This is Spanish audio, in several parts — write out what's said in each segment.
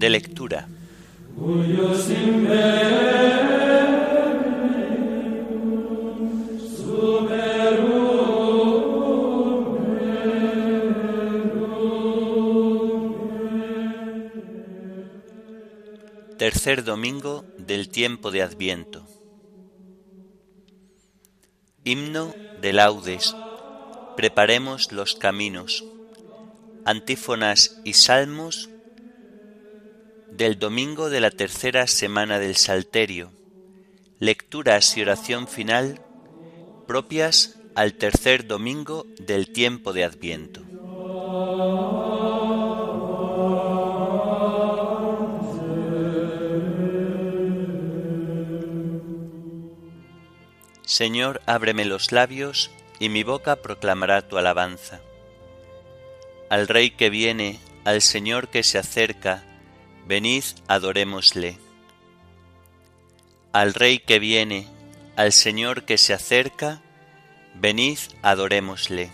De lectura. Tercer domingo del tiempo de Adviento. Himno de laudes. Preparemos los caminos. Antífonas y salmos del domingo de la tercera semana del Salterio. Lecturas y oración final propias al tercer domingo del tiempo de Adviento. Señor, ábreme los labios, y mi boca proclamará tu alabanza. Al Rey que viene, al Señor que se acerca, venid, adorémosle. Al Rey que viene, al Señor que se acerca, venid, adorémosle.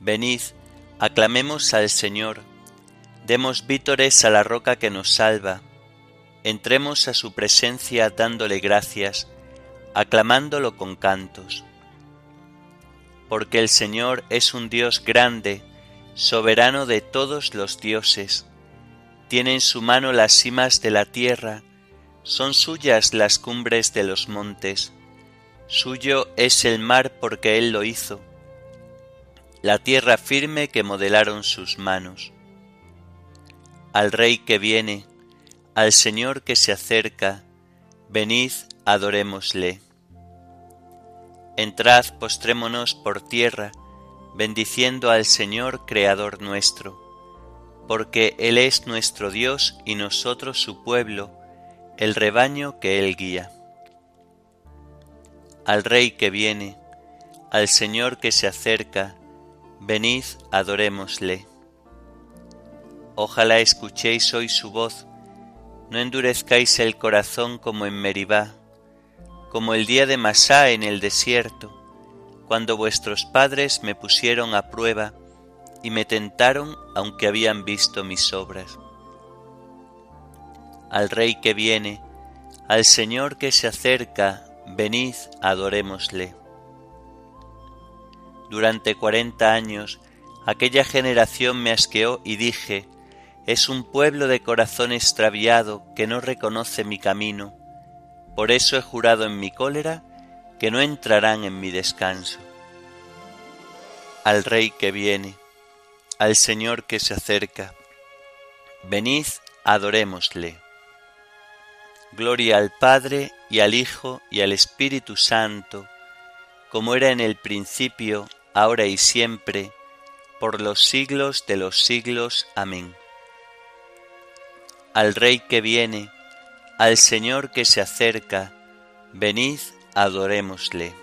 Venid, aclamemos al Señor, demos vítores a la roca que nos salva, entremos a su presencia dándole gracias, aclamándolo con cantos. Porque el Señor es un Dios grande, soberano de todos los dioses. Tiene en su mano las cimas de la tierra, son suyas las cumbres de los montes. Suyo es el mar porque Él lo hizo, la tierra firme que modelaron sus manos. Al Rey que viene, al Señor que se acerca, venid, adorémosle. Entrad, postrémonos por tierra, bendiciendo al Señor Creador nuestro, porque Él es nuestro Dios y nosotros su pueblo, el rebaño que Él guía. Al Rey que viene, al Señor que se acerca, venid, adorémosle. Ojalá escuchéis hoy su voz, no endurezcáis el corazón como en Meribá, como el día de Masá en el desierto, cuando vuestros padres me pusieron a prueba y me tentaron aunque habían visto mis obras. Al Rey que viene, al Señor que se acerca, venid, adorémosle. Durante cuarenta años aquella generación me asqueó y dije, es un pueblo de corazón extraviado que no reconoce mi camino por eso he jurado en mi cólera que no entrarán en mi descanso. Al Rey que viene, al Señor que se acerca, venid, adorémosle. Gloria al Padre y al Hijo y al Espíritu Santo, como era en el principio, ahora y siempre, por los siglos de los siglos. Amén. Al Rey que viene, al Señor que se acerca, venid, adorémosle.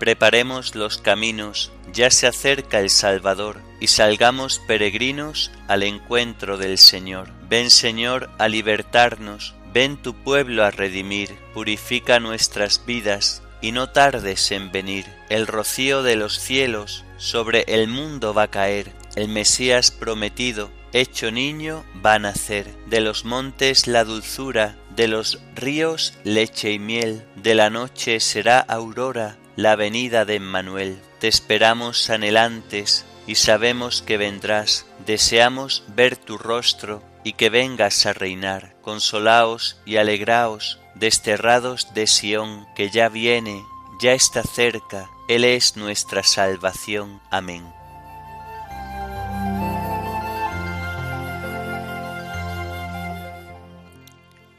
Preparemos los caminos, ya se acerca el Salvador, y salgamos peregrinos al encuentro del Señor. Ven Señor a libertarnos, ven tu pueblo a redimir, purifica nuestras vidas, y no tardes en venir. El rocío de los cielos sobre el mundo va a caer. El Mesías prometido, hecho niño, va a nacer. De los montes la dulzura, de los ríos leche y miel. De la noche será aurora, la venida de Emmanuel. Te esperamos anhelantes y sabemos que vendrás. Deseamos ver tu rostro y que vengas a reinar. Consolaos y alegraos desterrados de Sión, que ya viene, ya está cerca, Él es nuestra salvación. Amén.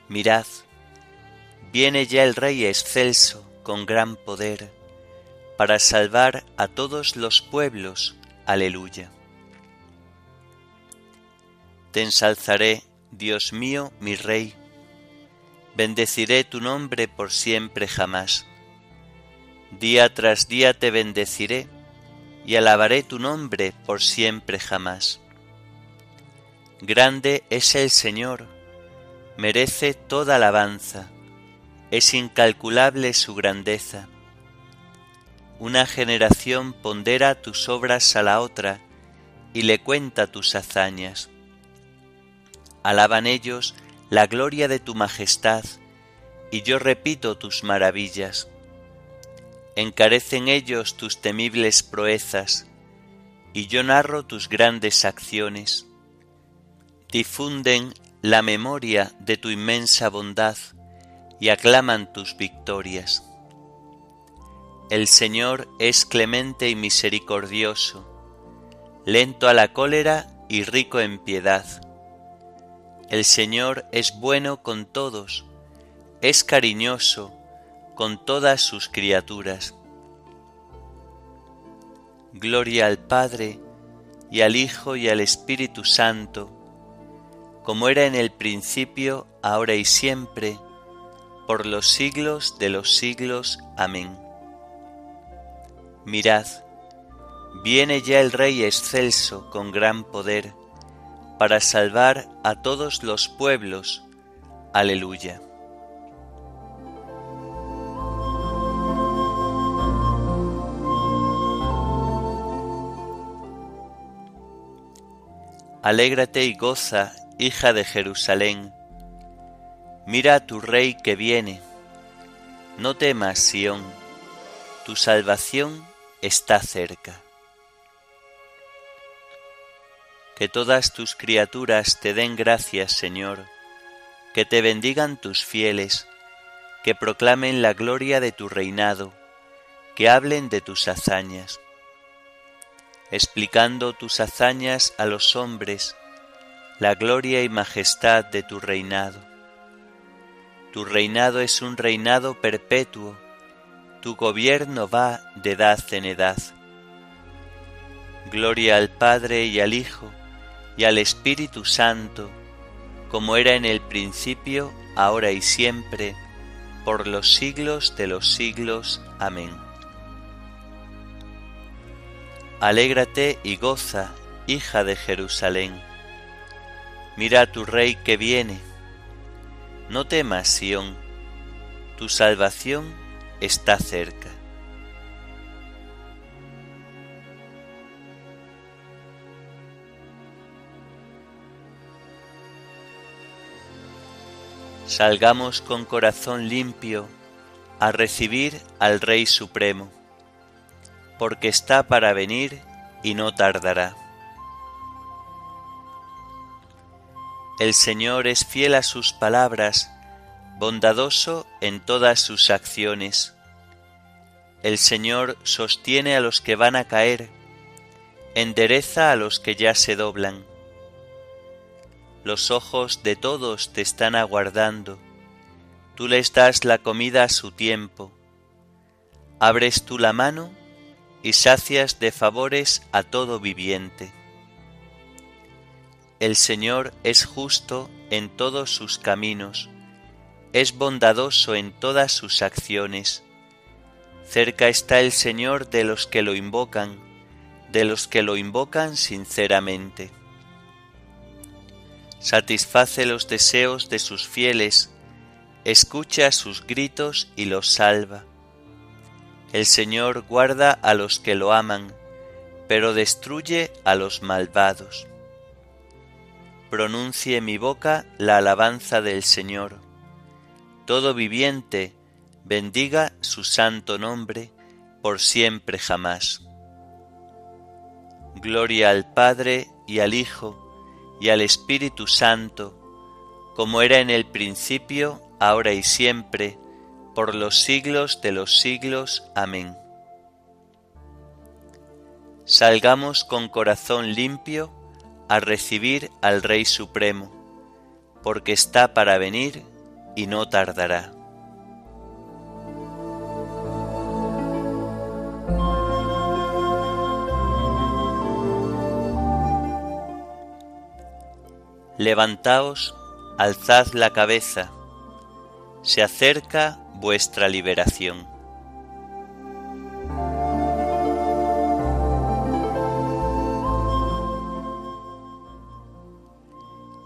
Mirad, viene ya el Rey excelso con gran poder, para salvar a todos los pueblos. Aleluya. Te ensalzaré, Dios mío, mi Rey, bendeciré tu nombre por siempre jamás. Día tras día te bendeciré y alabaré tu nombre por siempre jamás. Grande es el Señor, merece toda alabanza, es incalculable su grandeza. Una generación pondera tus obras a la otra y le cuenta tus hazañas. Alaban ellos la gloria de tu majestad, y yo repito tus maravillas. Encarecen ellos tus temibles proezas, y yo narro tus grandes acciones. Difunden la memoria de tu inmensa bondad y aclaman tus victorias. El Señor es clemente y misericordioso, lento a la cólera y rico en piedad. El Señor es bueno con todos, es cariñoso con todas sus criaturas. Gloria al Padre, y al Hijo, y al Espíritu Santo, como era en el principio, ahora y siempre, por los siglos de los siglos. Amén. Mirad, viene ya el Rey excelso con gran poder, para salvar a todos los pueblos. Aleluya. Alégrate y goza, hija de Jerusalén. Mira a tu rey que viene. No temas, Sión, tu salvación está cerca. Que todas tus criaturas te den gracias, Señor, que te bendigan tus fieles, que proclamen la gloria de tu reinado, que hablen de tus hazañas explicando tus hazañas a los hombres, la gloria y majestad de tu reinado. Tu reinado es un reinado perpetuo, tu gobierno va de edad en edad. Gloria al Padre y al Hijo y al Espíritu Santo, como era en el principio, ahora y siempre, por los siglos de los siglos. Amén. Alégrate y goza, hija de Jerusalén. Mira a tu rey que viene. No temas, Sión, tu salvación está cerca. Salgamos con corazón limpio a recibir al Rey Supremo porque está para venir y no tardará. El Señor es fiel a sus palabras, bondadoso en todas sus acciones. El Señor sostiene a los que van a caer, endereza a los que ya se doblan. Los ojos de todos te están aguardando, tú les das la comida a su tiempo. Abres tú la mano y sacias de favores a todo viviente. El Señor es justo en todos sus caminos, es bondadoso en todas sus acciones. Cerca está el Señor de los que lo invocan, de los que lo invocan sinceramente. Satisface los deseos de sus fieles, escucha sus gritos y los salva el Señor guarda a los que lo aman, pero destruye a los malvados. Pronuncie mi boca la alabanza del Señor. Todo viviente bendiga su santo nombre por siempre jamás. Gloria al Padre y al Hijo y al Espíritu Santo, como era en el principio, ahora y siempre, por los siglos de los siglos. Amén. Salgamos con corazón limpio a recibir al Rey Supremo, porque está para venir y no tardará. Levantaos, alzad la cabeza, se acerca vuestra liberación.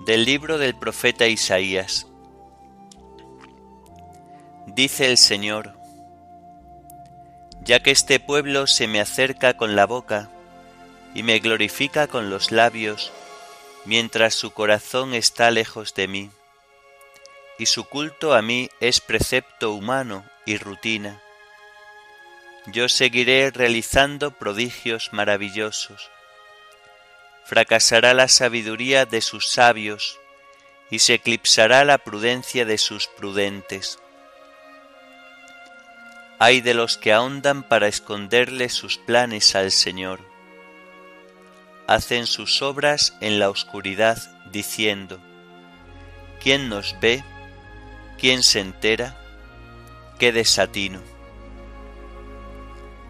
Del libro del profeta Isaías. Dice el Señor, ya que este pueblo se me acerca con la boca y me glorifica con los labios, mientras su corazón está lejos de mí, y su culto a mí es precepto humano y rutina. Yo seguiré realizando prodigios maravillosos. Fracasará la sabiduría de sus sabios y se eclipsará la prudencia de sus prudentes. Hay de los que ahondan para esconderle sus planes al Señor. Hacen sus obras en la oscuridad, diciendo, ¿quién nos ve? ¿Quién se entera? ¡Qué desatino!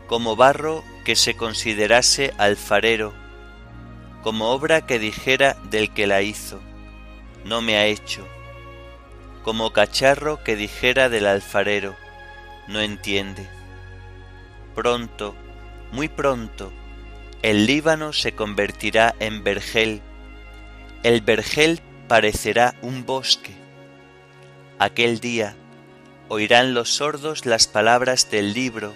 Como barro que se considerase alfarero, como obra que dijera del que la hizo, no me ha hecho, como cacharro que dijera del alfarero, no entiende. Pronto, muy pronto, el Líbano se convertirá en vergel, el vergel parecerá un bosque. Aquel día oirán los sordos las palabras del libro,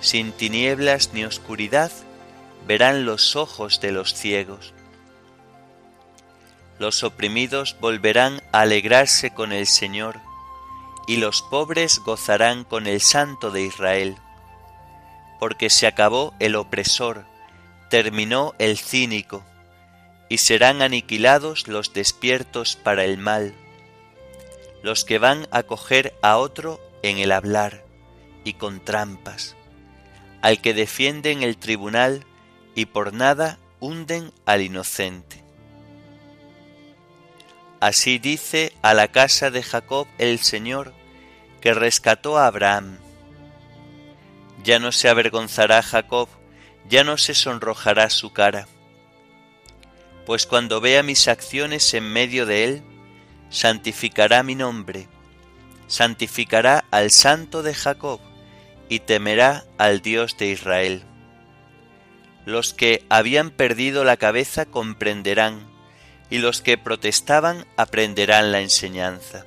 sin tinieblas ni oscuridad verán los ojos de los ciegos. Los oprimidos volverán a alegrarse con el Señor, y los pobres gozarán con el Santo de Israel, porque se acabó el opresor, terminó el cínico, y serán aniquilados los despiertos para el mal, los que van a coger a otro en el hablar y con trampas, al que defienden el tribunal y por nada hunden al inocente. Así dice a la casa de Jacob el Señor, que rescató a Abraham. Ya no se avergonzará Jacob, ya no se sonrojará su cara. Pues cuando vea mis acciones en medio de él, santificará mi nombre, santificará al Santo de Jacob y temerá al Dios de Israel. Los que habían perdido la cabeza comprenderán, y los que protestaban aprenderán la enseñanza.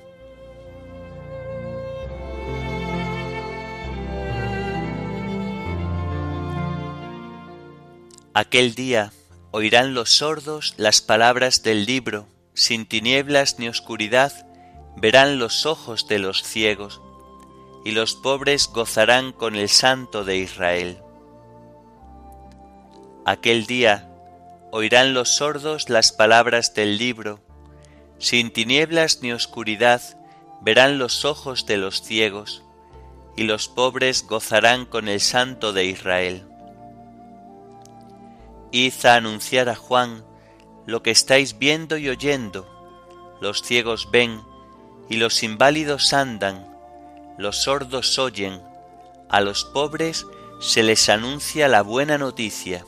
Aquel día oirán los sordos las palabras del libro, sin tinieblas ni oscuridad verán los ojos de los ciegos, y los pobres gozarán con el Santo de Israel. Aquel día oirán los sordos las palabras del libro, sin tinieblas ni oscuridad verán los ojos de los ciegos, y los pobres gozarán con el Santo de Israel. Id a anunciar a Juan lo que estáis viendo y oyendo, los ciegos ven, y los inválidos andan, los sordos oyen, a los pobres se les anuncia la buena noticia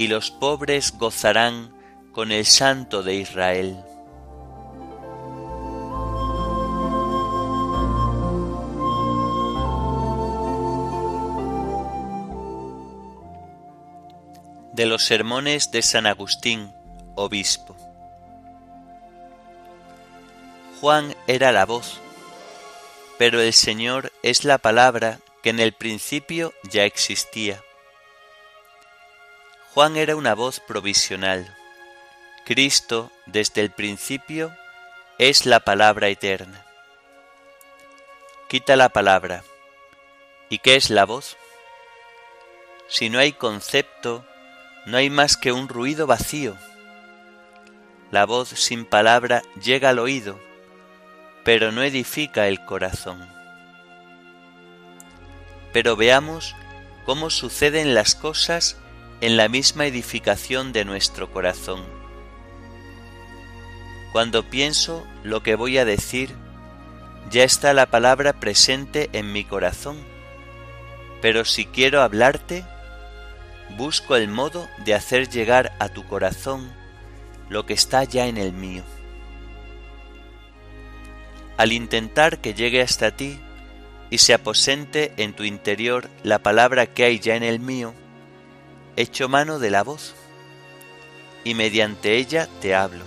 y los pobres gozarán con el Santo de Israel. De los sermones de San Agustín, obispo. Juan era la voz, pero el Señor es la palabra que en el principio ya existía Juan era una voz provisional. Cristo, desde el principio, es la palabra eterna. Quita la palabra. ¿Y qué es la voz? Si no hay concepto, no hay más que un ruido vacío. La voz sin palabra llega al oído, pero no edifica el corazón. Pero veamos cómo suceden las cosas en la misma edificación de nuestro corazón. Cuando pienso lo que voy a decir, ya está la palabra presente en mi corazón, pero si quiero hablarte, busco el modo de hacer llegar a tu corazón lo que está ya en el mío. Al intentar que llegue hasta ti y se aposente en tu interior la palabra que hay ya en el mío, echo mano de la voz y mediante ella te hablo.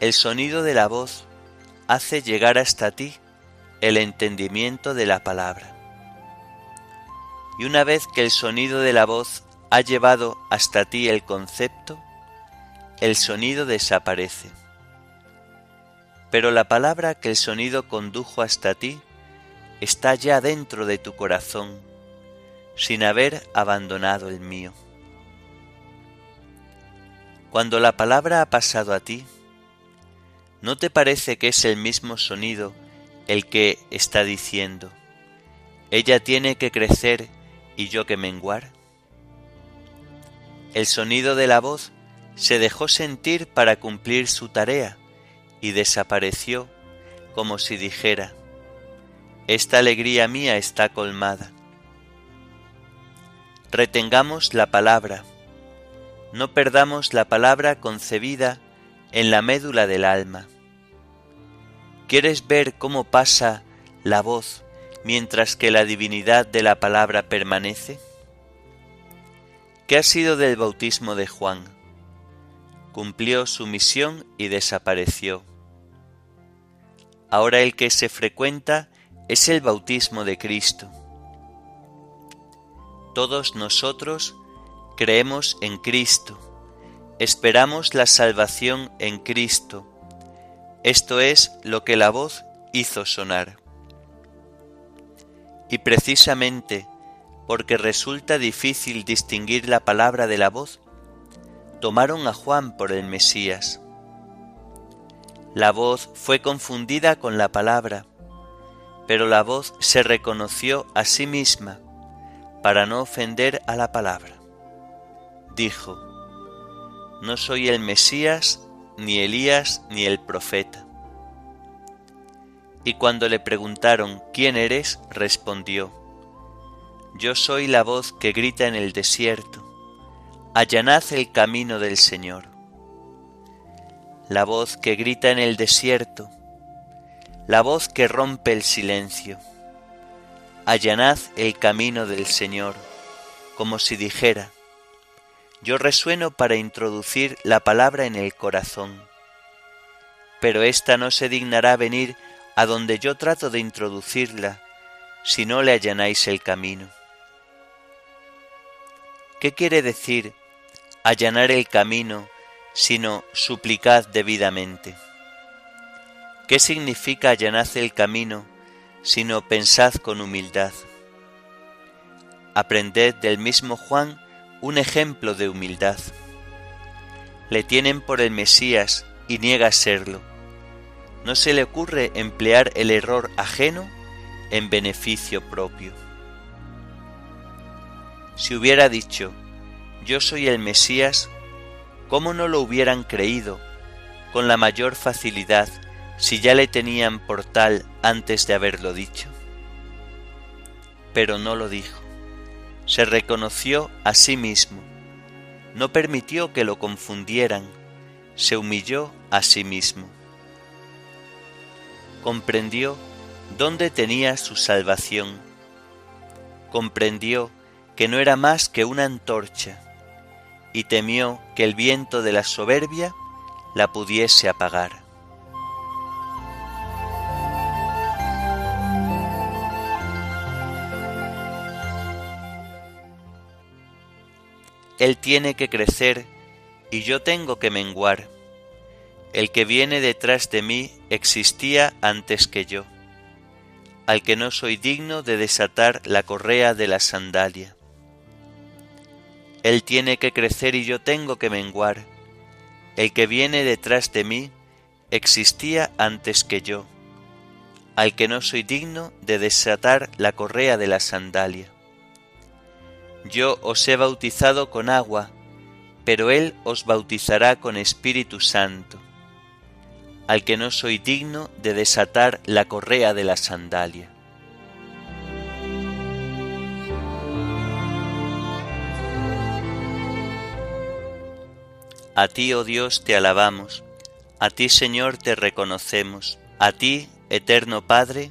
El sonido de la voz hace llegar hasta ti el entendimiento de la palabra. Y una vez que el sonido de la voz ha llevado hasta ti el concepto, el sonido desaparece. Pero la palabra que el sonido condujo hasta ti está ya dentro de tu corazón, sin haber abandonado el mío. Cuando la palabra ha pasado a ti, ¿no te parece que es el mismo sonido el que está diciendo, ella tiene que crecer y yo que menguar? El sonido de la voz se dejó sentir para cumplir su tarea y desapareció como si dijera, esta alegría mía está colmada. Retengamos la palabra, no perdamos la palabra concebida en la médula del alma. ¿Quieres ver cómo pasa la voz mientras que la divinidad de la palabra permanece? ¿Qué ha sido del bautismo de Juan? Cumplió su misión y desapareció. Ahora el que se frecuenta es el bautismo de Cristo. Todos nosotros creemos en Cristo, esperamos la salvación en Cristo. Esto es lo que la voz hizo sonar. Y precisamente porque resulta difícil distinguir la palabra de la voz, tomaron a Juan por el Mesías. La voz fue confundida con la palabra, pero la voz se reconoció a sí misma para no ofender a la palabra. Dijo, No soy el Mesías, ni Elías, ni el profeta. Y cuando le preguntaron, ¿quién eres? respondió, yo soy la voz que grita en el desierto, allanad el camino del Señor. La voz que grita en el desierto, la voz que rompe el silencio. Allanad el camino del Señor, como si dijera, yo resueno para introducir la palabra en el corazón, pero ésta no se dignará venir a donde yo trato de introducirla, si no le allanáis el camino. ¿Qué quiere decir allanar el camino sino suplicad debidamente? ¿Qué significa allanad el camino sino pensad con humildad? Aprended del mismo Juan un ejemplo de humildad. Le tienen por el Mesías y niega serlo. No se le ocurre emplear el error ajeno en beneficio propio. Si hubiera dicho, yo soy el Mesías, ¿cómo no lo hubieran creído con la mayor facilidad si ya le tenían por tal antes de haberlo dicho? Pero no lo dijo. Se reconoció a sí mismo. No permitió que lo confundieran. Se humilló a sí mismo. Comprendió dónde tenía su salvación. Comprendió que no era más que una antorcha, y temió que el viento de la soberbia la pudiese apagar. Él tiene que crecer y yo tengo que menguar. El que viene detrás de mí existía antes que yo, al que no soy digno de desatar la correa de la sandalia. Él tiene que crecer y yo tengo que menguar. El que viene detrás de mí existía antes que yo, al que no soy digno de desatar la correa de la sandalia. Yo os he bautizado con agua, pero Él os bautizará con Espíritu Santo, al que no soy digno de desatar la correa de la sandalia. A ti, oh Dios, te alabamos, a ti, Señor, te reconocemos, a ti, eterno Padre,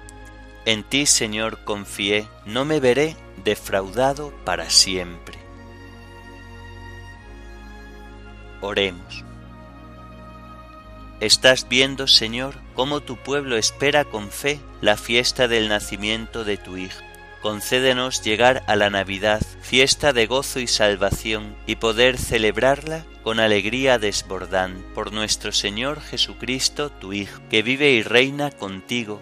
En ti, Señor, confié, no me veré defraudado para siempre. Oremos. Estás viendo, Señor, cómo tu pueblo espera con fe la fiesta del nacimiento de tu Hijo concédenos llegar a la Navidad, fiesta de gozo y salvación, y poder celebrarla con alegría desbordante por nuestro Señor Jesucristo, tu Hijo, que vive y reina contigo